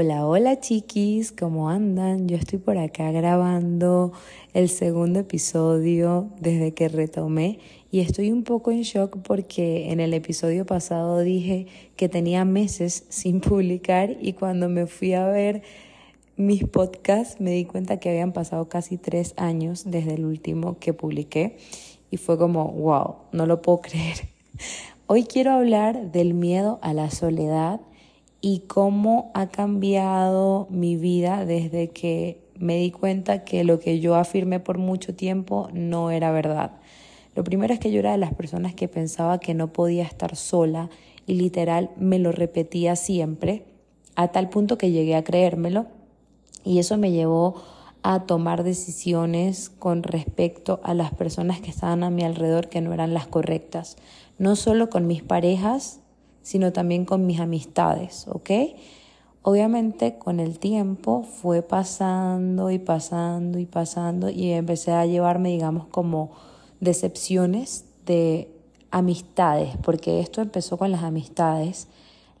Hola, hola chiquis, ¿cómo andan? Yo estoy por acá grabando el segundo episodio desde que retomé y estoy un poco en shock porque en el episodio pasado dije que tenía meses sin publicar y cuando me fui a ver mis podcasts me di cuenta que habían pasado casi tres años desde el último que publiqué y fue como, wow, no lo puedo creer. Hoy quiero hablar del miedo a la soledad y cómo ha cambiado mi vida desde que me di cuenta que lo que yo afirmé por mucho tiempo no era verdad. Lo primero es que yo era de las personas que pensaba que no podía estar sola y literal me lo repetía siempre, a tal punto que llegué a creérmelo y eso me llevó a tomar decisiones con respecto a las personas que estaban a mi alrededor que no eran las correctas, no solo con mis parejas, sino también con mis amistades, ¿ok? Obviamente con el tiempo fue pasando y pasando y pasando y empecé a llevarme, digamos, como decepciones de amistades, porque esto empezó con las amistades.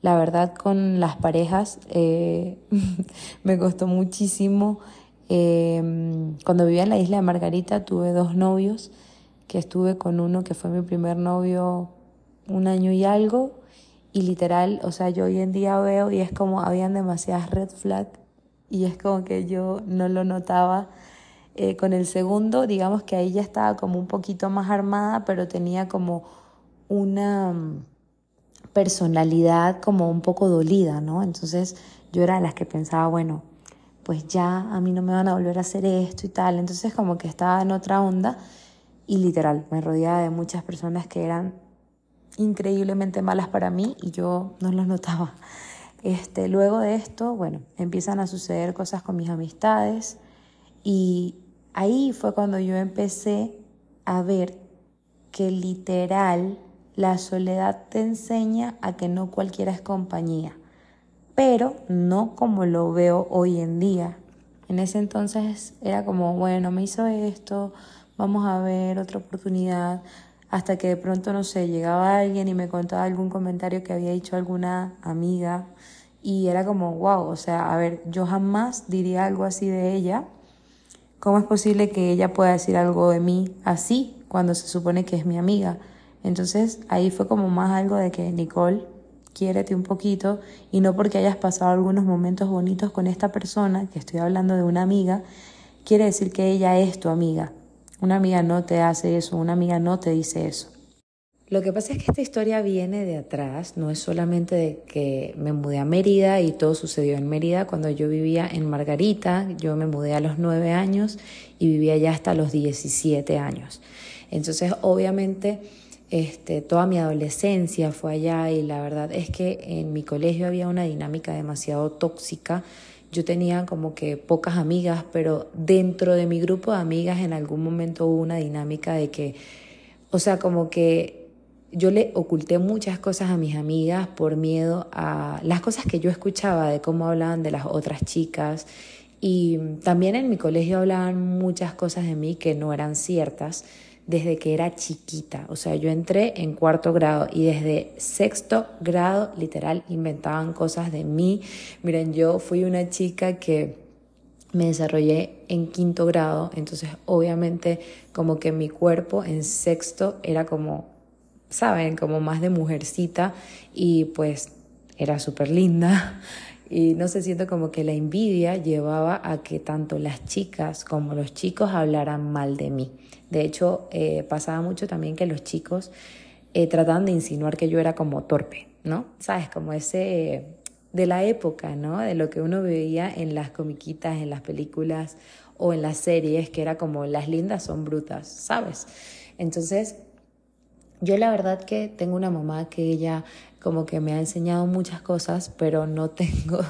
La verdad con las parejas eh, me costó muchísimo. Eh, cuando vivía en la isla de Margarita tuve dos novios, que estuve con uno que fue mi primer novio un año y algo y literal, o sea, yo hoy en día veo y es como habían demasiadas red flags y es como que yo no lo notaba. Eh, con el segundo, digamos que ahí ya estaba como un poquito más armada, pero tenía como una mm, personalidad como un poco dolida, ¿no? Entonces yo era de las que pensaba, bueno, pues ya a mí no me van a volver a hacer esto y tal. Entonces como que estaba en otra onda y literal me rodeaba de muchas personas que eran increíblemente malas para mí y yo no los notaba. Este, luego de esto, bueno, empiezan a suceder cosas con mis amistades y ahí fue cuando yo empecé a ver que literal la soledad te enseña a que no cualquiera es compañía, pero no como lo veo hoy en día. En ese entonces era como, bueno, me hizo esto, vamos a ver otra oportunidad, hasta que de pronto, no sé, llegaba alguien y me contaba algún comentario que había dicho alguna amiga y era como, wow, o sea, a ver, yo jamás diría algo así de ella. ¿Cómo es posible que ella pueda decir algo de mí así cuando se supone que es mi amiga? Entonces ahí fue como más algo de que Nicole, quiérete un poquito y no porque hayas pasado algunos momentos bonitos con esta persona, que estoy hablando de una amiga, quiere decir que ella es tu amiga. Una amiga no te hace eso, una amiga no te dice eso. Lo que pasa es que esta historia viene de atrás, no es solamente de que me mudé a Mérida y todo sucedió en Mérida cuando yo vivía en Margarita, yo me mudé a los nueve años y vivía ya hasta los 17 años. Entonces, obviamente, este, toda mi adolescencia fue allá y la verdad es que en mi colegio había una dinámica demasiado tóxica yo tenía como que pocas amigas, pero dentro de mi grupo de amigas en algún momento hubo una dinámica de que, o sea, como que yo le oculté muchas cosas a mis amigas por miedo a las cosas que yo escuchaba de cómo hablaban de las otras chicas. Y también en mi colegio hablaban muchas cosas de mí que no eran ciertas desde que era chiquita. O sea, yo entré en cuarto grado y desde sexto grado literal inventaban cosas de mí. Miren, yo fui una chica que me desarrollé en quinto grado, entonces obviamente como que mi cuerpo en sexto era como, saben, como más de mujercita y pues era súper linda. Y no sé, siento como que la envidia llevaba a que tanto las chicas como los chicos hablaran mal de mí. De hecho, eh, pasaba mucho también que los chicos eh, trataban de insinuar que yo era como torpe, ¿no? ¿Sabes? Como ese de la época, ¿no? De lo que uno veía en las comiquitas, en las películas o en las series, que era como las lindas son brutas, ¿sabes? Entonces, yo la verdad que tengo una mamá que ella como que me ha enseñado muchas cosas, pero no tengo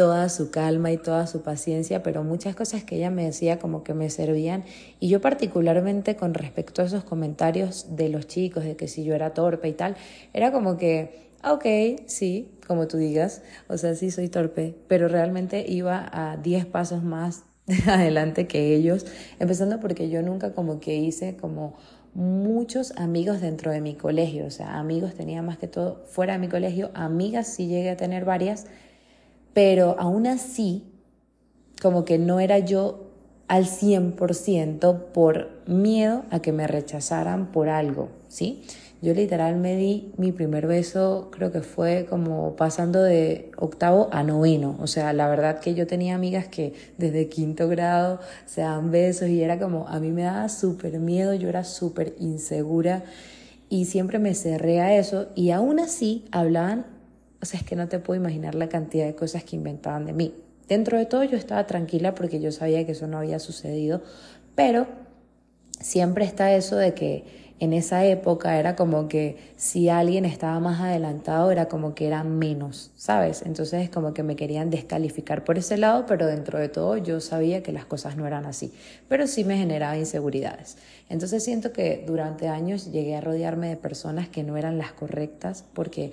toda su calma y toda su paciencia, pero muchas cosas que ella me decía como que me servían. Y yo particularmente con respecto a esos comentarios de los chicos, de que si yo era torpe y tal, era como que, ah, ok, sí, como tú digas, o sea, sí soy torpe, pero realmente iba a 10 pasos más adelante que ellos, empezando porque yo nunca como que hice como muchos amigos dentro de mi colegio, o sea, amigos tenía más que todo fuera de mi colegio, amigas sí llegué a tener varias, pero aún así, como que no era yo al 100% por miedo a que me rechazaran por algo, ¿sí? Yo literal me di mi primer beso, creo que fue como pasando de octavo a noveno. O sea, la verdad que yo tenía amigas que desde quinto grado se dan besos y era como, a mí me daba súper miedo, yo era súper insegura y siempre me cerré a eso y aún así hablaban, o sea, es que no te puedo imaginar la cantidad de cosas que inventaban de mí. Dentro de todo yo estaba tranquila porque yo sabía que eso no había sucedido, pero siempre está eso de que en esa época era como que si alguien estaba más adelantado era como que era menos, ¿sabes? Entonces es como que me querían descalificar por ese lado, pero dentro de todo yo sabía que las cosas no eran así, pero sí me generaba inseguridades. Entonces siento que durante años llegué a rodearme de personas que no eran las correctas porque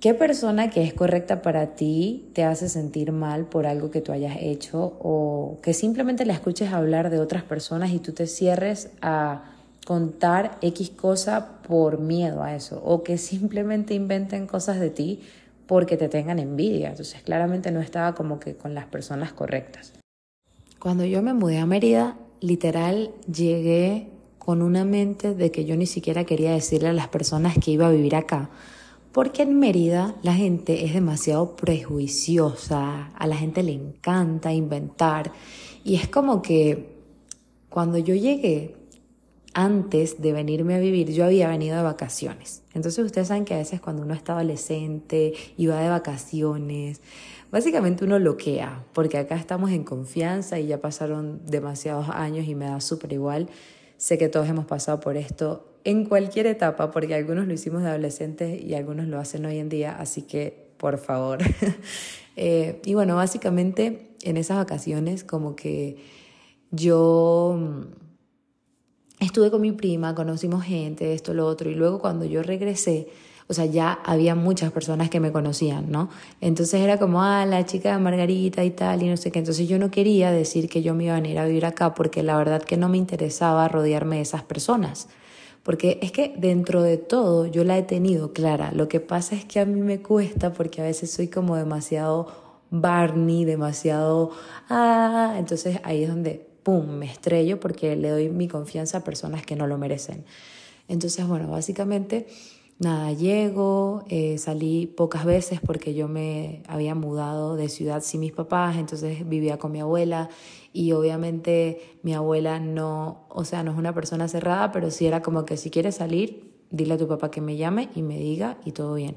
¿Qué persona que es correcta para ti te hace sentir mal por algo que tú hayas hecho o que simplemente la escuches hablar de otras personas y tú te cierres a contar X cosa por miedo a eso o que simplemente inventen cosas de ti porque te tengan envidia? Entonces claramente no estaba como que con las personas correctas. Cuando yo me mudé a Mérida, literal llegué con una mente de que yo ni siquiera quería decirle a las personas que iba a vivir acá porque en Mérida la gente es demasiado prejuiciosa, a la gente le encanta inventar y es como que cuando yo llegué, antes de venirme a vivir, yo había venido de vacaciones. Entonces ustedes saben que a veces cuando uno está adolescente y va de vacaciones, básicamente uno loquea, porque acá estamos en confianza y ya pasaron demasiados años y me da súper igual. Sé que todos hemos pasado por esto en cualquier etapa, porque algunos lo hicimos de adolescentes y algunos lo hacen hoy en día, así que por favor. Eh, y bueno, básicamente en esas vacaciones como que yo mm, estuve con mi prima, conocimos gente, esto, lo otro, y luego cuando yo regresé, o sea, ya había muchas personas que me conocían, ¿no? Entonces era como, ah, la chica de Margarita y tal, y no sé qué. Entonces yo no quería decir que yo me iba a venir a vivir acá porque la verdad que no me interesaba rodearme de esas personas. Porque es que dentro de todo yo la he tenido clara. Lo que pasa es que a mí me cuesta porque a veces soy como demasiado Barney, demasiado... Ah, entonces ahí es donde, ¡pum!, me estrello porque le doy mi confianza a personas que no lo merecen. Entonces, bueno, básicamente nada, llego, eh, salí pocas veces porque yo me había mudado de ciudad sin mis papás, entonces vivía con mi abuela y obviamente mi abuela no, o sea, no es una persona cerrada, pero sí era como que si quieres salir, dile a tu papá que me llame y me diga y todo bien.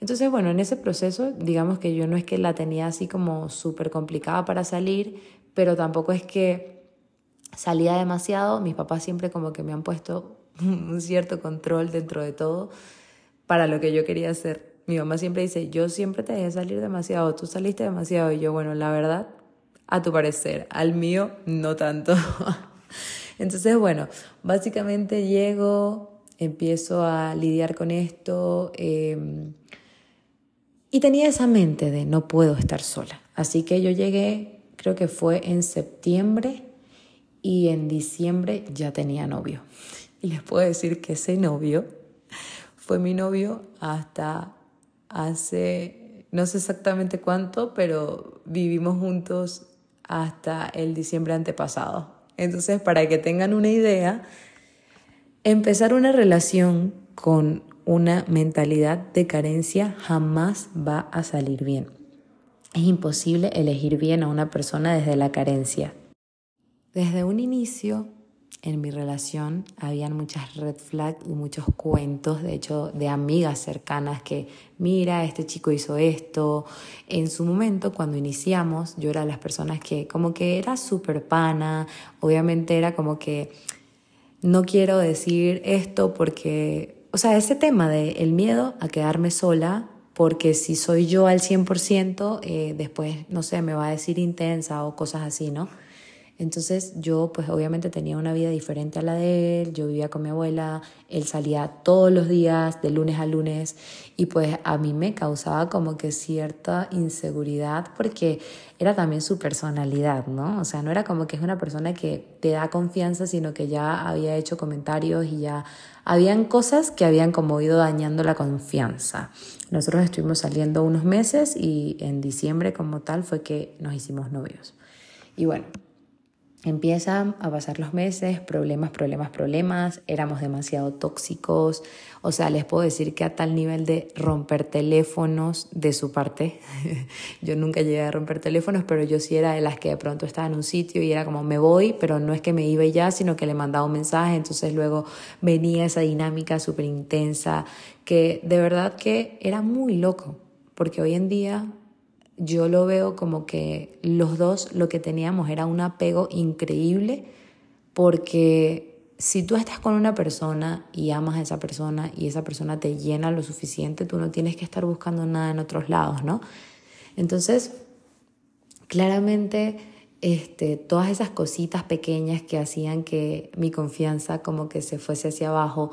Entonces, bueno, en ese proceso, digamos que yo no es que la tenía así como súper complicada para salir, pero tampoco es que salía demasiado. Mis papás siempre como que me han puesto un cierto control dentro de todo para lo que yo quería hacer. Mi mamá siempre dice, yo siempre te dejé salir demasiado, tú saliste demasiado. Y yo, bueno, la verdad, a tu parecer, al mío, no tanto. Entonces, bueno, básicamente llego, empiezo a lidiar con esto em, y tenía esa mente de no puedo estar sola. Así que yo llegué, creo que fue en septiembre y en diciembre ya tenía novio. Y les puedo decir que ese novio fue mi novio hasta hace, no sé exactamente cuánto, pero vivimos juntos hasta el diciembre antepasado. Entonces, para que tengan una idea, empezar una relación con una mentalidad de carencia jamás va a salir bien. Es imposible elegir bien a una persona desde la carencia. Desde un inicio en mi relación habían muchas red flags y muchos cuentos, de hecho, de amigas cercanas que, mira, este chico hizo esto. En su momento, cuando iniciamos, yo era de las personas que como que era súper pana, obviamente era como que no quiero decir esto porque, o sea, ese tema de miedo a quedarme sola, porque si soy yo al 100%, eh, después, no sé, me va a decir intensa o cosas así, ¿no? Entonces yo pues obviamente tenía una vida diferente a la de él, yo vivía con mi abuela, él salía todos los días, de lunes a lunes, y pues a mí me causaba como que cierta inseguridad porque era también su personalidad, ¿no? O sea, no era como que es una persona que te da confianza, sino que ya había hecho comentarios y ya habían cosas que habían como ido dañando la confianza. Nosotros estuvimos saliendo unos meses y en diciembre como tal fue que nos hicimos novios. Y bueno, Empiezan a pasar los meses, problemas, problemas, problemas, éramos demasiado tóxicos, o sea, les puedo decir que a tal nivel de romper teléfonos de su parte, yo nunca llegué a romper teléfonos, pero yo sí era de las que de pronto estaba en un sitio y era como me voy, pero no es que me iba ya, sino que le mandaba un mensaje, entonces luego venía esa dinámica súper intensa, que de verdad que era muy loco, porque hoy en día yo lo veo como que los dos lo que teníamos era un apego increíble porque si tú estás con una persona y amas a esa persona y esa persona te llena lo suficiente, tú no tienes que estar buscando nada en otros lados, ¿no? Entonces, claramente, este, todas esas cositas pequeñas que hacían que mi confianza como que se fuese hacia abajo,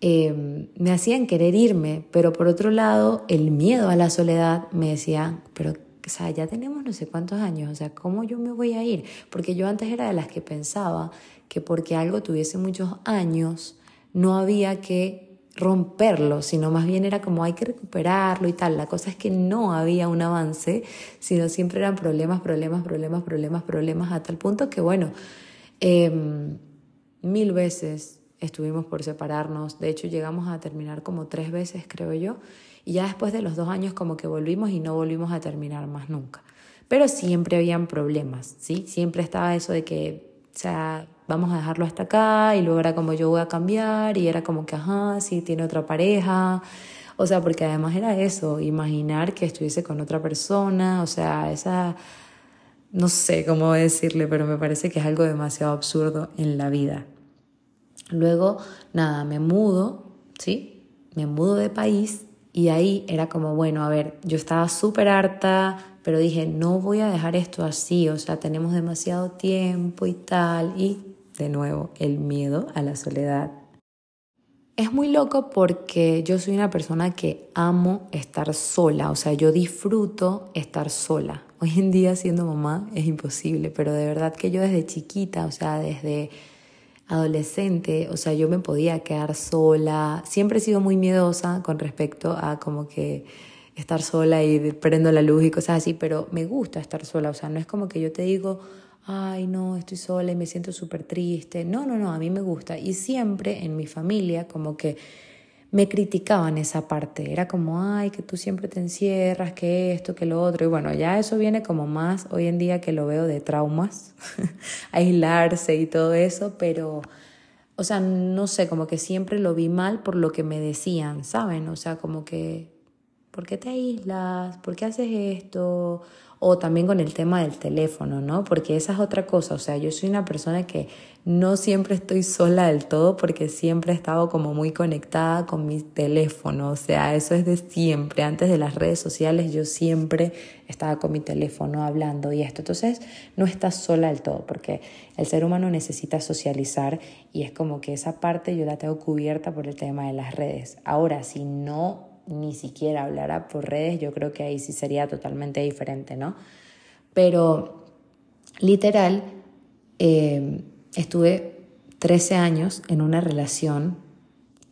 Em, me hacían querer irme, pero por otro lado, el miedo a la soledad me decía, pero o sea, ya tenemos no sé cuántos años, o sea, ¿cómo yo me voy a ir? Porque yo antes era de las que pensaba que porque algo tuviese muchos años, no había que romperlo, sino más bien era como hay que recuperarlo y tal. La cosa es que no había un avance, sino siempre eran problemas, problemas, problemas, problemas, problemas, a tal punto que, bueno, em, mil veces estuvimos por separarnos. De hecho, llegamos a terminar como tres veces, creo yo. Y ya después de los dos años como que volvimos y no volvimos a terminar más nunca. Pero siempre habían problemas, ¿sí? Siempre estaba eso de que, o sea, vamos a dejarlo hasta acá y luego era como yo voy a cambiar y era como que, ajá, sí, tiene otra pareja. O sea, porque además era eso, imaginar que estuviese con otra persona, o sea, esa, no sé cómo decirle, pero me parece que es algo demasiado absurdo en la vida. Luego, nada, me mudo, ¿sí? Me mudo de país y ahí era como, bueno, a ver, yo estaba súper harta, pero dije, no voy a dejar esto así, o sea, tenemos demasiado tiempo y tal. Y de nuevo, el miedo a la soledad. Es muy loco porque yo soy una persona que amo estar sola, o sea, yo disfruto estar sola. Hoy en día siendo mamá es imposible, pero de verdad que yo desde chiquita, o sea, desde adolescente, o sea, yo me podía quedar sola. Siempre he sido muy miedosa con respecto a como que estar sola y prendo la luz y cosas así, pero me gusta estar sola, o sea, no es como que yo te digo, ay, no, estoy sola y me siento súper triste. No, no, no, a mí me gusta. Y siempre en mi familia como que me criticaban esa parte. Era como, ay, que tú siempre te encierras, que esto, que lo otro. Y bueno, ya eso viene como más hoy en día que lo veo de traumas, aislarse y todo eso, pero, o sea, no sé, como que siempre lo vi mal por lo que me decían, ¿saben? O sea, como que, ¿por qué te aíslas? ¿Por qué haces esto? o también con el tema del teléfono, ¿no? Porque esa es otra cosa, o sea, yo soy una persona que no siempre estoy sola del todo porque siempre he estado como muy conectada con mi teléfono, o sea, eso es de siempre, antes de las redes sociales yo siempre estaba con mi teléfono hablando y esto, entonces no estás sola del todo porque el ser humano necesita socializar y es como que esa parte yo la tengo cubierta por el tema de las redes. Ahora, si no ni siquiera hablara por redes, yo creo que ahí sí sería totalmente diferente, ¿no? Pero literal, eh, estuve 13 años en una relación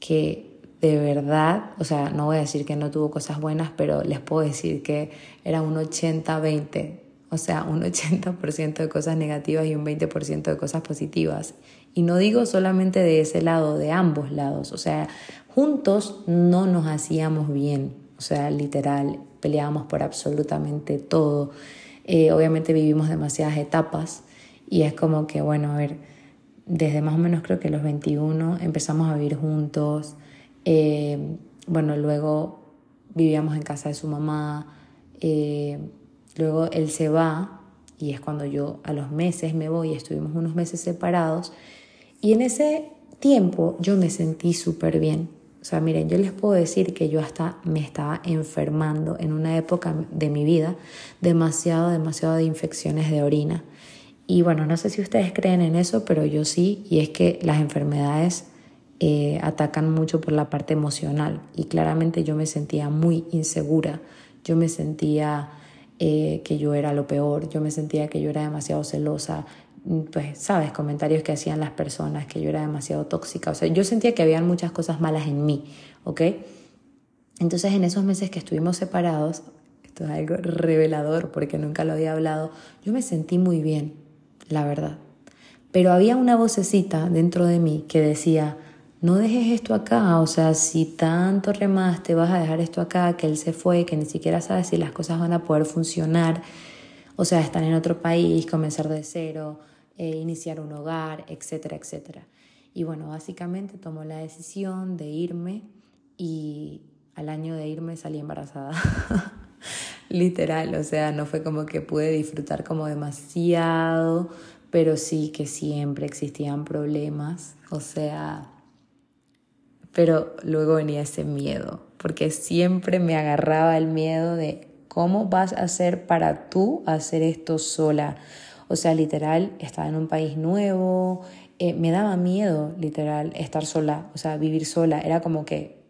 que de verdad, o sea, no voy a decir que no tuvo cosas buenas, pero les puedo decir que era un 80-20, o sea, un 80% de cosas negativas y un 20% de cosas positivas. Y no digo solamente de ese lado, de ambos lados, o sea, juntos no nos hacíamos bien, o sea, literal, peleábamos por absolutamente todo. Eh, obviamente vivimos demasiadas etapas y es como que, bueno, a ver, desde más o menos creo que los 21 empezamos a vivir juntos. Eh, bueno, luego vivíamos en casa de su mamá. Eh, luego él se va y es cuando yo a los meses me voy. Estuvimos unos meses separados. Y en ese tiempo yo me sentí súper bien. O sea, miren, yo les puedo decir que yo hasta me estaba enfermando en una época de mi vida demasiado, demasiado de infecciones de orina. Y bueno, no sé si ustedes creen en eso, pero yo sí, y es que las enfermedades eh, atacan mucho por la parte emocional. Y claramente yo me sentía muy insegura, yo me sentía eh, que yo era lo peor, yo me sentía que yo era demasiado celosa, pues, sabes, comentarios que hacían las personas, que yo era demasiado tóxica, o sea, yo sentía que habían muchas cosas malas en mí, ¿ok? Entonces en esos meses que estuvimos separados, esto es algo revelador porque nunca lo había hablado, yo me sentí muy bien, la verdad. Pero había una vocecita dentro de mí que decía, no dejes esto acá, o sea, si tanto remaste, vas a dejar esto acá, que él se fue, que ni siquiera sabes si las cosas van a poder funcionar, o sea, estar en otro país, comenzar de cero, eh, iniciar un hogar, etcétera, etcétera. Y bueno, básicamente tomó la decisión de irme y al año de irme salí embarazada. Literal, o sea, no fue como que pude disfrutar como demasiado, pero sí que siempre existían problemas, o sea, pero luego venía ese miedo, porque siempre me agarraba el miedo de cómo vas a hacer para tú hacer esto sola. O sea, literal, estaba en un país nuevo, eh, me daba miedo, literal, estar sola, o sea, vivir sola. Era como que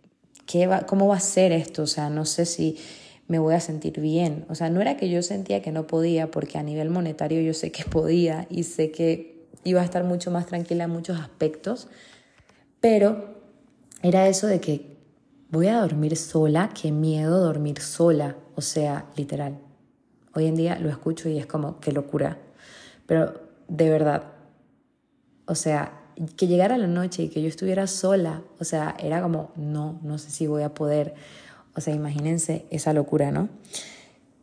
¿qué va, ¿cómo va a ser esto? O sea, no sé si me voy a sentir bien. O sea, no era que yo sentía que no podía, porque a nivel monetario yo sé que podía y sé que iba a estar mucho más tranquila en muchos aspectos, pero era eso de que voy a dormir sola, qué miedo dormir sola, o sea, literal. Hoy en día lo escucho y es como, qué locura. Pero de verdad, o sea, que llegara la noche y que yo estuviera sola, o sea, era como, no, no sé si voy a poder, o sea, imagínense esa locura, ¿no?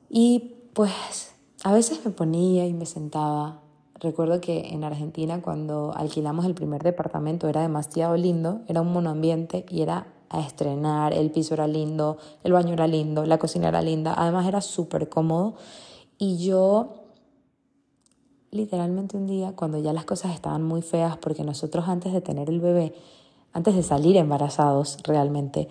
Y pues a veces me ponía y me sentaba. Recuerdo que en Argentina cuando alquilamos el primer departamento era demasiado lindo, era un monoambiente y era a estrenar, el piso era lindo, el baño era lindo, la cocina era linda, además era súper cómodo y yo literalmente un día cuando ya las cosas estaban muy feas porque nosotros antes de tener el bebé, antes de salir embarazados realmente,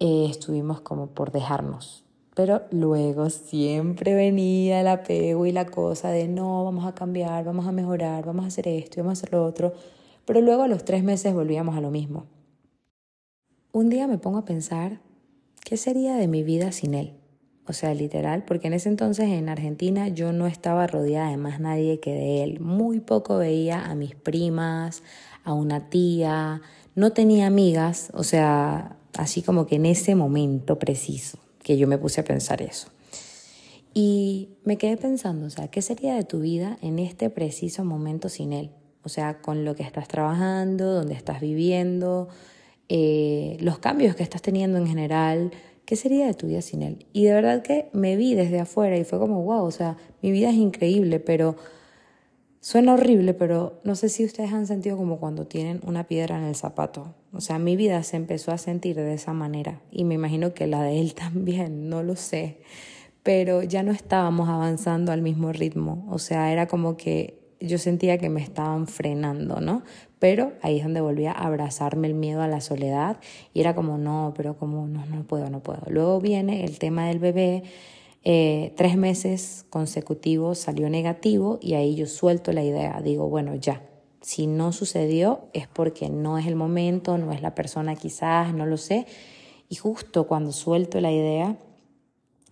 eh, estuvimos como por dejarnos. Pero luego siempre venía el apego y la cosa de no, vamos a cambiar, vamos a mejorar, vamos a hacer esto y vamos a hacer lo otro. Pero luego a los tres meses volvíamos a lo mismo. Un día me pongo a pensar, ¿qué sería de mi vida sin él? O sea, literal, porque en ese entonces en Argentina yo no estaba rodeada de más nadie que de él. Muy poco veía a mis primas, a una tía, no tenía amigas, o sea, así como que en ese momento preciso que yo me puse a pensar eso. Y me quedé pensando, o sea, ¿qué sería de tu vida en este preciso momento sin él? O sea, con lo que estás trabajando, donde estás viviendo, eh, los cambios que estás teniendo en general, ¿qué sería de tu vida sin él? Y de verdad que me vi desde afuera y fue como, wow, o sea, mi vida es increíble, pero suena horrible, pero no sé si ustedes han sentido como cuando tienen una piedra en el zapato. O sea, mi vida se empezó a sentir de esa manera y me imagino que la de él también, no lo sé, pero ya no estábamos avanzando al mismo ritmo, o sea, era como que yo sentía que me estaban frenando, ¿no? Pero ahí es donde volvía a abrazarme el miedo a la soledad y era como, no, pero como, no, no puedo, no puedo. Luego viene el tema del bebé, eh, tres meses consecutivos salió negativo y ahí yo suelto la idea, digo, bueno, ya, si no sucedió es porque no es el momento, no es la persona quizás, no lo sé. Y justo cuando suelto la idea,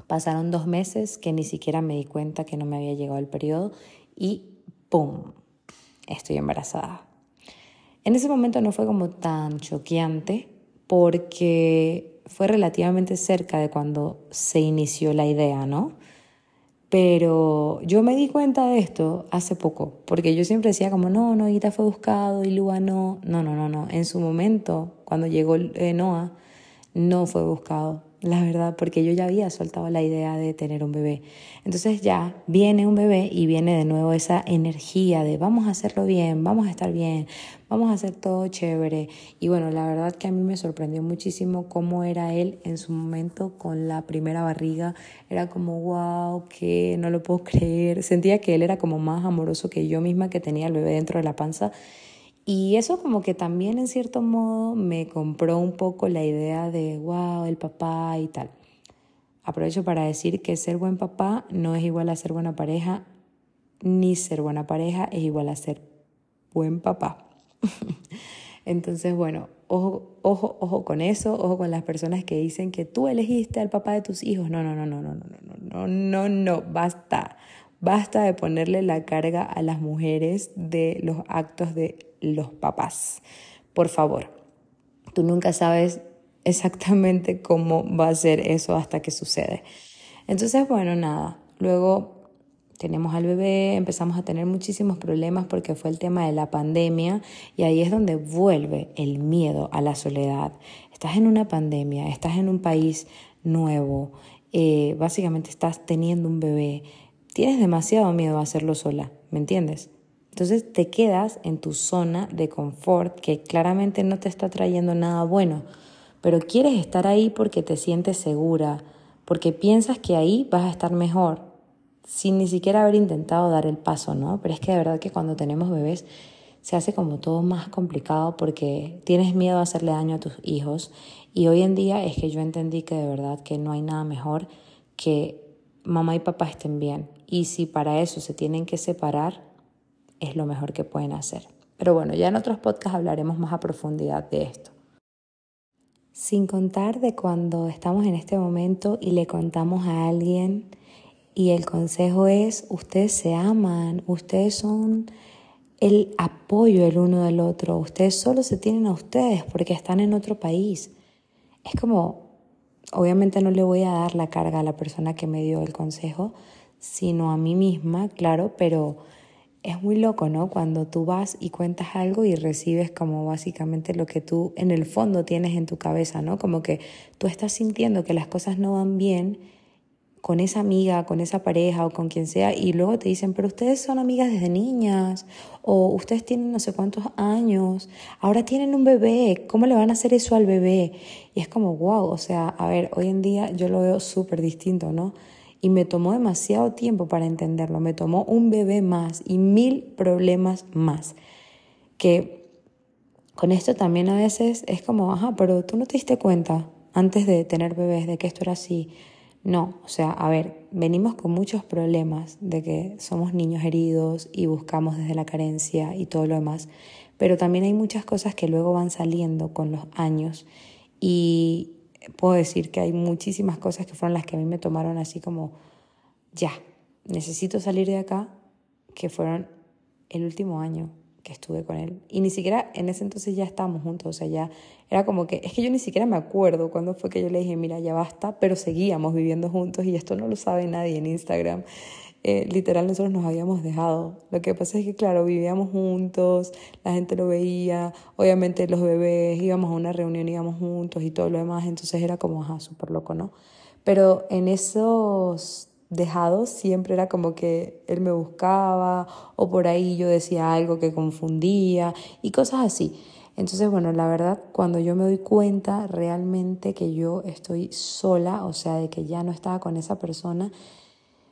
pasaron dos meses que ni siquiera me di cuenta que no me había llegado el periodo y ¡pum! Estoy embarazada. En ese momento no fue como tan choqueante porque fue relativamente cerca de cuando se inició la idea, ¿no? Pero yo me di cuenta de esto hace poco, porque yo siempre decía como, no, no, Ita fue buscado y Lua no. No, no, no, no. En su momento, cuando llegó eh, Noah, no fue buscado la verdad, porque yo ya había soltado la idea de tener un bebé. Entonces ya viene un bebé y viene de nuevo esa energía de vamos a hacerlo bien, vamos a estar bien, vamos a hacer todo chévere. Y bueno, la verdad que a mí me sorprendió muchísimo cómo era él en su momento con la primera barriga. Era como, wow, que no lo puedo creer. Sentía que él era como más amoroso que yo misma que tenía el bebé dentro de la panza. Y eso como que también en cierto modo me compró un poco la idea de, wow, el papá y tal. Aprovecho para decir que ser buen papá no es igual a ser buena pareja, ni ser buena pareja es igual a ser buen papá. Entonces, bueno, ojo, ojo, ojo con eso, ojo con las personas que dicen que tú elegiste al papá de tus hijos. No, no, no, no, no, no, no, no, no, no, basta. Basta de ponerle la carga a las mujeres de los actos de los papás. Por favor, tú nunca sabes exactamente cómo va a ser eso hasta que sucede. Entonces, bueno, nada, luego tenemos al bebé, empezamos a tener muchísimos problemas porque fue el tema de la pandemia y ahí es donde vuelve el miedo a la soledad. Estás en una pandemia, estás en un país nuevo, eh, básicamente estás teniendo un bebé, tienes demasiado miedo a hacerlo sola, ¿me entiendes? Entonces te quedas en tu zona de confort que claramente no te está trayendo nada bueno, pero quieres estar ahí porque te sientes segura, porque piensas que ahí vas a estar mejor sin ni siquiera haber intentado dar el paso, ¿no? Pero es que de verdad que cuando tenemos bebés se hace como todo más complicado porque tienes miedo a hacerle daño a tus hijos y hoy en día es que yo entendí que de verdad que no hay nada mejor que mamá y papá estén bien y si para eso se tienen que separar es lo mejor que pueden hacer. Pero bueno, ya en otros podcasts hablaremos más a profundidad de esto. Sin contar de cuando estamos en este momento y le contamos a alguien y el consejo es, ustedes se aman, ustedes son el apoyo el uno del otro, ustedes solo se tienen a ustedes porque están en otro país. Es como, obviamente no le voy a dar la carga a la persona que me dio el consejo, sino a mí misma, claro, pero es muy loco, ¿no? Cuando tú vas y cuentas algo y recibes como básicamente lo que tú en el fondo tienes en tu cabeza, ¿no? Como que tú estás sintiendo que las cosas no van bien con esa amiga, con esa pareja o con quien sea, y luego te dicen, pero ustedes son amigas desde niñas, o ustedes tienen no sé cuántos años, ahora tienen un bebé, ¿cómo le van a hacer eso al bebé? Y es como, wow, o sea, a ver, hoy en día yo lo veo súper distinto, ¿no? Y me tomó demasiado tiempo para entenderlo, me tomó un bebé más y mil problemas más, que con esto también a veces es como, ajá, pero tú no te diste cuenta antes de tener bebés de que esto era así no, o sea, a ver, venimos con muchos problemas de que somos niños heridos y buscamos desde la carencia y todo lo demás, pero también hay muchas cosas que luego van saliendo con los años y puedo decir que hay muchísimas cosas que fueron las que a mí me tomaron así como, ya, necesito salir de acá, que fueron el último año que estuve con él. Y ni siquiera en ese entonces ya estábamos juntos, o sea, ya era como que, es que yo ni siquiera me acuerdo cuándo fue que yo le dije, mira, ya basta, pero seguíamos viviendo juntos y esto no lo sabe nadie en Instagram. Eh, literal, nosotros nos habíamos dejado. Lo que pasa es que, claro, vivíamos juntos, la gente lo veía, obviamente los bebés, íbamos a una reunión, íbamos juntos y todo lo demás, entonces era como, ajá, súper loco, ¿no? Pero en esos dejado, siempre era como que él me buscaba o por ahí yo decía algo que confundía y cosas así. Entonces, bueno, la verdad, cuando yo me doy cuenta realmente que yo estoy sola, o sea, de que ya no estaba con esa persona,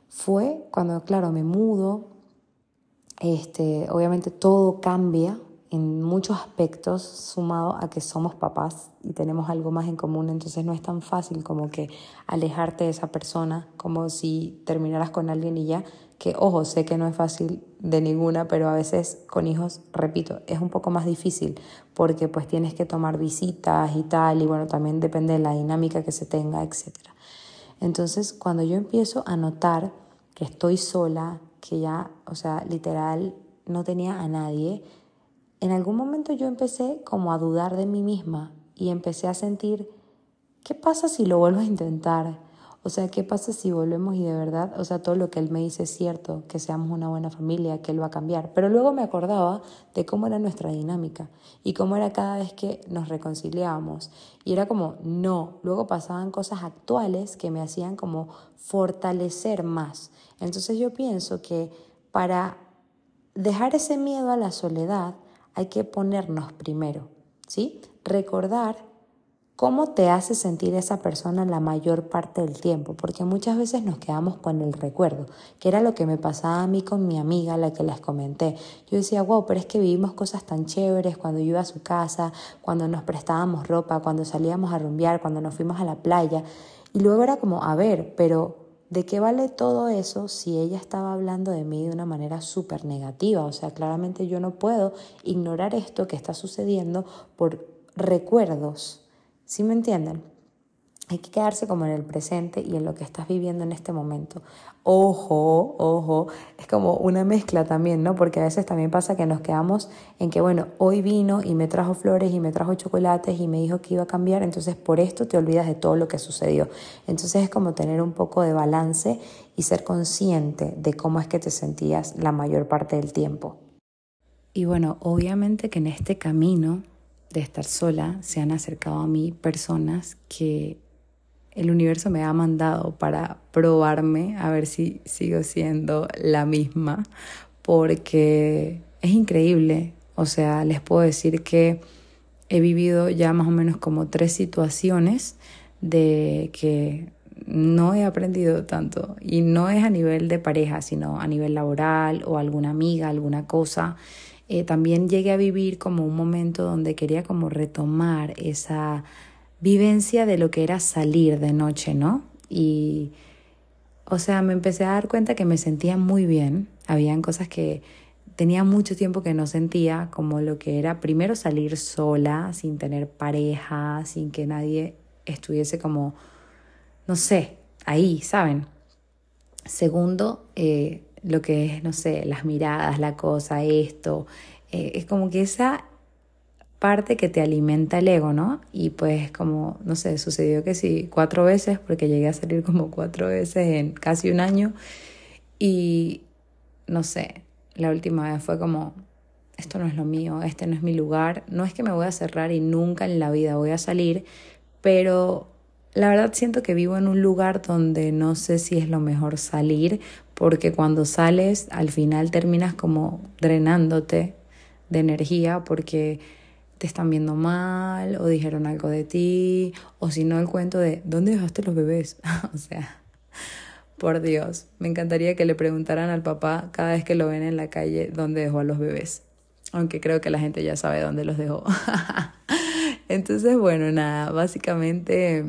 fue cuando, claro, me mudo, este, obviamente todo cambia, en muchos aspectos, sumado a que somos papás y tenemos algo más en común, entonces no es tan fácil como que alejarte de esa persona, como si terminaras con alguien y ya, que ojo, sé que no es fácil de ninguna, pero a veces con hijos, repito, es un poco más difícil porque pues tienes que tomar visitas y tal, y bueno, también depende de la dinámica que se tenga, etc. Entonces, cuando yo empiezo a notar que estoy sola, que ya, o sea, literal, no tenía a nadie, en algún momento yo empecé como a dudar de mí misma y empecé a sentir, ¿qué pasa si lo vuelvo a intentar? O sea, ¿qué pasa si volvemos y de verdad, o sea, todo lo que él me dice es cierto, que seamos una buena familia, que él va a cambiar? Pero luego me acordaba de cómo era nuestra dinámica y cómo era cada vez que nos reconciliábamos. Y era como, no, luego pasaban cosas actuales que me hacían como fortalecer más. Entonces yo pienso que para dejar ese miedo a la soledad, hay que ponernos primero, ¿sí? Recordar cómo te hace sentir esa persona la mayor parte del tiempo, porque muchas veces nos quedamos con el recuerdo, que era lo que me pasaba a mí con mi amiga, la que les comenté. Yo decía, wow, pero es que vivimos cosas tan chéveres cuando yo iba a su casa, cuando nos prestábamos ropa, cuando salíamos a rumbear, cuando nos fuimos a la playa. Y luego era como, a ver, pero ¿de qué vale todo eso si ella estaba hablando de mí de una manera súper negativa? O sea, claramente yo no puedo ignorar esto que está sucediendo por recuerdos. ¿Sí me entienden? Hay que quedarse como en el presente y en lo que estás viviendo en este momento. Ojo, ojo, es como una mezcla también, ¿no? Porque a veces también pasa que nos quedamos en que, bueno, hoy vino y me trajo flores y me trajo chocolates y me dijo que iba a cambiar, entonces por esto te olvidas de todo lo que sucedió. Entonces es como tener un poco de balance y ser consciente de cómo es que te sentías la mayor parte del tiempo. Y bueno, obviamente que en este camino de estar sola se han acercado a mí personas que el universo me ha mandado para probarme a ver si sigo siendo la misma, porque es increíble. O sea, les puedo decir que he vivido ya más o menos como tres situaciones de que no he aprendido tanto y no es a nivel de pareja, sino a nivel laboral o alguna amiga, alguna cosa. Eh, también llegué a vivir como un momento donde quería como retomar esa vivencia de lo que era salir de noche, ¿no? Y, o sea, me empecé a dar cuenta que me sentía muy bien. Habían cosas que tenía mucho tiempo que no sentía, como lo que era primero salir sola, sin tener pareja, sin que nadie estuviese como, no sé, ahí, ¿saben? Segundo, eh, lo que es, no sé, las miradas, la cosa, esto. Eh, es como que esa parte que te alimenta el ego, ¿no? Y pues como, no sé, sucedió que sí, cuatro veces, porque llegué a salir como cuatro veces en casi un año. Y, no sé, la última vez fue como, esto no es lo mío, este no es mi lugar. No es que me voy a cerrar y nunca en la vida voy a salir, pero la verdad siento que vivo en un lugar donde no sé si es lo mejor salir, porque cuando sales al final terminas como drenándote de energía, porque te están viendo mal o dijeron algo de ti o si no el cuento de ¿dónde dejaste los bebés? o sea, por Dios, me encantaría que le preguntaran al papá cada vez que lo ven en la calle dónde dejó a los bebés, aunque creo que la gente ya sabe dónde los dejó. Entonces, bueno, nada, básicamente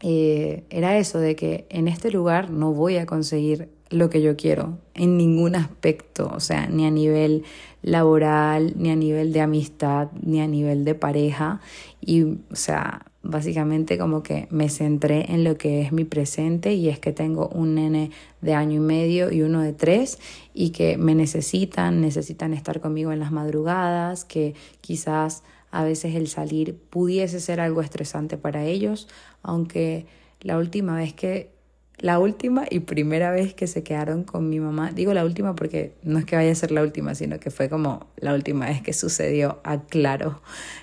eh, era eso de que en este lugar no voy a conseguir lo que yo quiero en ningún aspecto, o sea, ni a nivel laboral, ni a nivel de amistad, ni a nivel de pareja. Y, o sea, básicamente como que me centré en lo que es mi presente y es que tengo un nene de año y medio y uno de tres y que me necesitan, necesitan estar conmigo en las madrugadas, que quizás a veces el salir pudiese ser algo estresante para ellos, aunque la última vez que la última y primera vez que se quedaron con mi mamá, digo la última porque no es que vaya a ser la última, sino que fue como la última vez que sucedió, aclaro.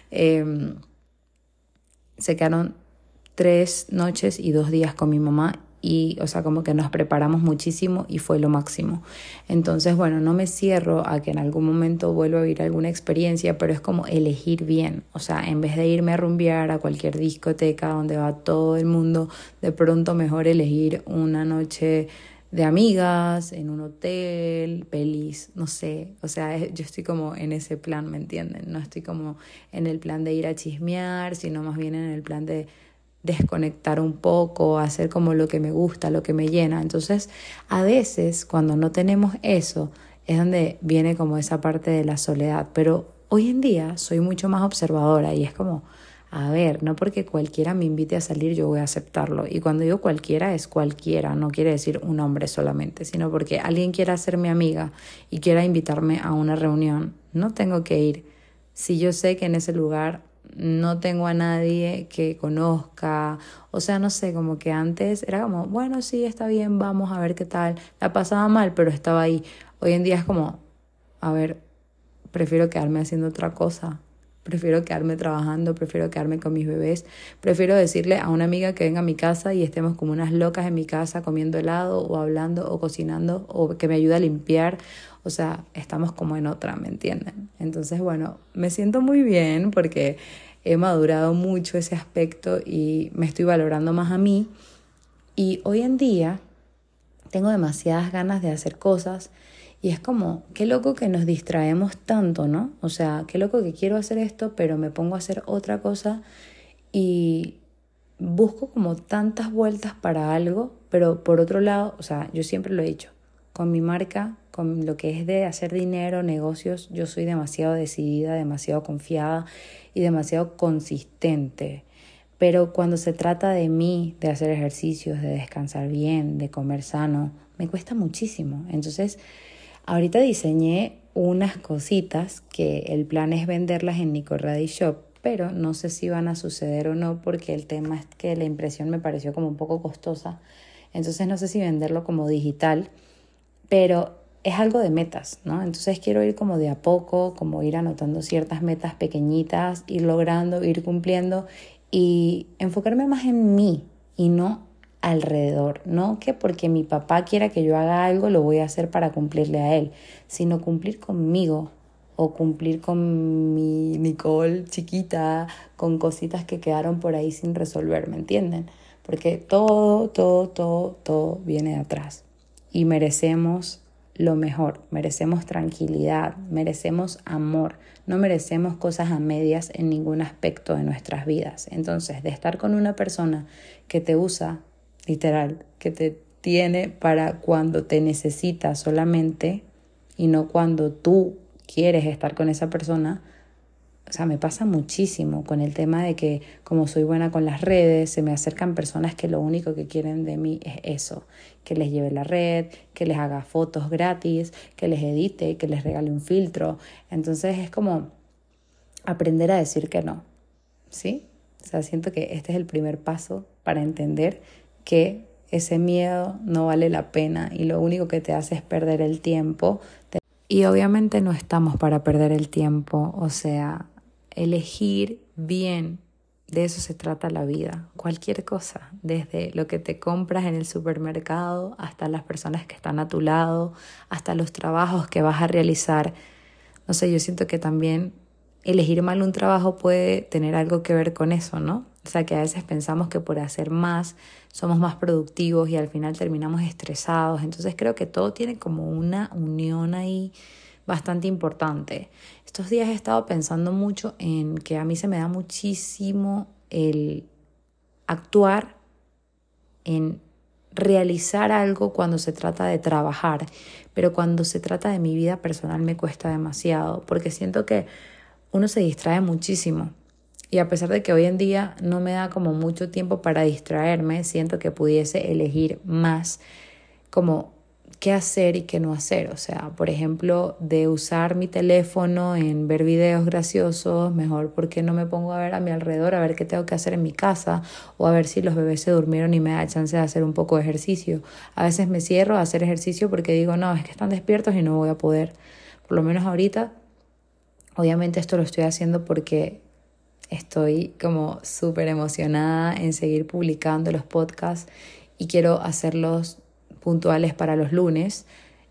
Eh, se quedaron tres noches y dos días con mi mamá y, o sea, como que nos preparamos muchísimo y fue lo máximo. Entonces, bueno, no me cierro a que en algún momento vuelva a vivir alguna experiencia, pero es como elegir bien. O sea, en vez de irme a rumbear a cualquier discoteca donde va todo el mundo, de pronto mejor elegir una noche de amigas, en un hotel, pelis, no sé, o sea, yo estoy como en ese plan, ¿me entienden? No estoy como en el plan de ir a chismear, sino más bien en el plan de desconectar un poco, hacer como lo que me gusta, lo que me llena. Entonces, a veces cuando no tenemos eso, es donde viene como esa parte de la soledad. Pero hoy en día soy mucho más observadora y es como, a ver, no porque cualquiera me invite a salir yo voy a aceptarlo. Y cuando digo cualquiera es cualquiera, no quiere decir un hombre solamente, sino porque alguien quiera ser mi amiga y quiera invitarme a una reunión, no tengo que ir. Si yo sé que en ese lugar no tengo a nadie que conozca, o sea, no sé, como que antes era como, bueno, sí, está bien, vamos a ver qué tal, la pasaba mal, pero estaba ahí. Hoy en día es como, a ver, prefiero quedarme haciendo otra cosa, prefiero quedarme trabajando, prefiero quedarme con mis bebés, prefiero decirle a una amiga que venga a mi casa y estemos como unas locas en mi casa comiendo helado o hablando o cocinando o que me ayude a limpiar o sea, estamos como en otra, ¿me entienden? Entonces, bueno, me siento muy bien porque he madurado mucho ese aspecto y me estoy valorando más a mí. Y hoy en día tengo demasiadas ganas de hacer cosas y es como, qué loco que nos distraemos tanto, ¿no? O sea, qué loco que quiero hacer esto, pero me pongo a hacer otra cosa y busco como tantas vueltas para algo, pero por otro lado, o sea, yo siempre lo he dicho, con mi marca, con lo que es de hacer dinero, negocios, yo soy demasiado decidida, demasiado confiada y demasiado consistente. Pero cuando se trata de mí, de hacer ejercicios, de descansar bien, de comer sano, me cuesta muchísimo. Entonces, ahorita diseñé unas cositas que el plan es venderlas en Nico Shop, pero no sé si van a suceder o no porque el tema es que la impresión me pareció como un poco costosa. Entonces no sé si venderlo como digital, pero es algo de metas, ¿no? Entonces quiero ir como de a poco, como ir anotando ciertas metas pequeñitas, ir logrando, ir cumpliendo y enfocarme más en mí y no alrededor, no que porque mi papá quiera que yo haga algo lo voy a hacer para cumplirle a él, sino cumplir conmigo o cumplir con mi Nicole chiquita, con cositas que quedaron por ahí sin resolver, ¿me entienden? Porque todo, todo, todo, todo viene de atrás y merecemos lo mejor, merecemos tranquilidad, merecemos amor, no merecemos cosas a medias en ningún aspecto de nuestras vidas. Entonces, de estar con una persona que te usa literal, que te tiene para cuando te necesita solamente y no cuando tú quieres estar con esa persona. O sea, me pasa muchísimo con el tema de que como soy buena con las redes, se me acercan personas que lo único que quieren de mí es eso, que les lleve la red, que les haga fotos gratis, que les edite, que les regale un filtro. Entonces es como aprender a decir que no, ¿sí? O sea, siento que este es el primer paso para entender que ese miedo no vale la pena y lo único que te hace es perder el tiempo. Y obviamente no estamos para perder el tiempo, o sea, elegir bien, de eso se trata la vida, cualquier cosa, desde lo que te compras en el supermercado hasta las personas que están a tu lado, hasta los trabajos que vas a realizar. No sé, yo siento que también elegir mal un trabajo puede tener algo que ver con eso, ¿no? O sea, que a veces pensamos que por hacer más somos más productivos y al final terminamos estresados. Entonces creo que todo tiene como una unión ahí bastante importante. Estos días he estado pensando mucho en que a mí se me da muchísimo el actuar, en realizar algo cuando se trata de trabajar, pero cuando se trata de mi vida personal me cuesta demasiado, porque siento que uno se distrae muchísimo. Y a pesar de que hoy en día no me da como mucho tiempo para distraerme, siento que pudiese elegir más como qué hacer y qué no hacer. O sea, por ejemplo, de usar mi teléfono en ver videos graciosos, mejor porque no me pongo a ver a mi alrededor, a ver qué tengo que hacer en mi casa o a ver si los bebés se durmieron y me da chance de hacer un poco de ejercicio. A veces me cierro a hacer ejercicio porque digo, no, es que están despiertos y no voy a poder. Por lo menos ahorita, obviamente esto lo estoy haciendo porque Estoy como súper emocionada en seguir publicando los podcasts y quiero hacerlos puntuales para los lunes.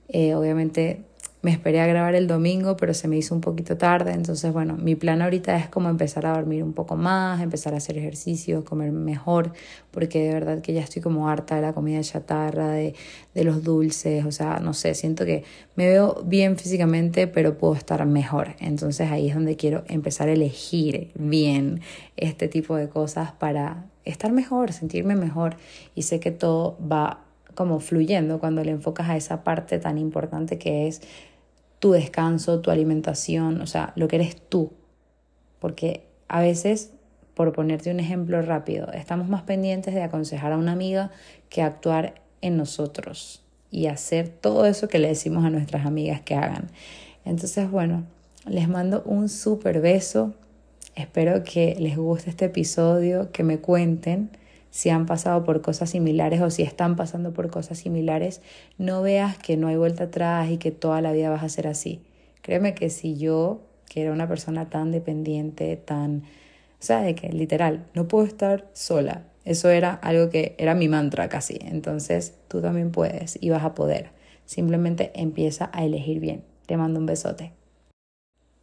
Eh, obviamente me esperé a grabar el domingo, pero se me hizo un poquito tarde. Entonces, bueno, mi plan ahorita es como empezar a dormir un poco más, empezar a hacer ejercicio, comer mejor, porque de verdad que ya estoy como harta de la comida chatarra, de, de los dulces. O sea, no sé, siento que me veo bien físicamente, pero puedo estar mejor. Entonces ahí es donde quiero empezar a elegir bien este tipo de cosas para estar mejor, sentirme mejor. Y sé que todo va como fluyendo cuando le enfocas a esa parte tan importante que es tu descanso, tu alimentación, o sea, lo que eres tú. Porque a veces, por ponerte un ejemplo rápido, estamos más pendientes de aconsejar a una amiga que actuar en nosotros y hacer todo eso que le decimos a nuestras amigas que hagan. Entonces, bueno, les mando un súper beso. Espero que les guste este episodio, que me cuenten si han pasado por cosas similares o si están pasando por cosas similares, no veas que no hay vuelta atrás y que toda la vida vas a ser así. Créeme que si yo, que era una persona tan dependiente, tan... O sea, de que literal, no puedo estar sola. Eso era algo que era mi mantra casi. Entonces tú también puedes y vas a poder. Simplemente empieza a elegir bien. Te mando un besote.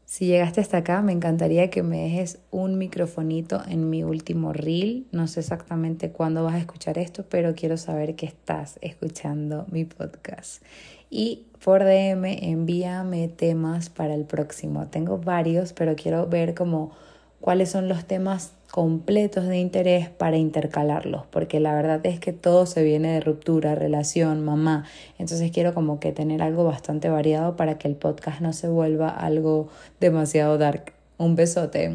Si llegaste hasta acá, me encantaría que me dejes un microfonito en mi último reel. No sé exactamente cuándo vas a escuchar esto, pero quiero saber que estás escuchando mi podcast. Y por DM envíame temas para el próximo. Tengo varios, pero quiero ver como cuáles son los temas completos de interés para intercalarlos, porque la verdad es que todo se viene de ruptura, relación, mamá, entonces quiero como que tener algo bastante variado para que el podcast no se vuelva algo demasiado dark. Un besote.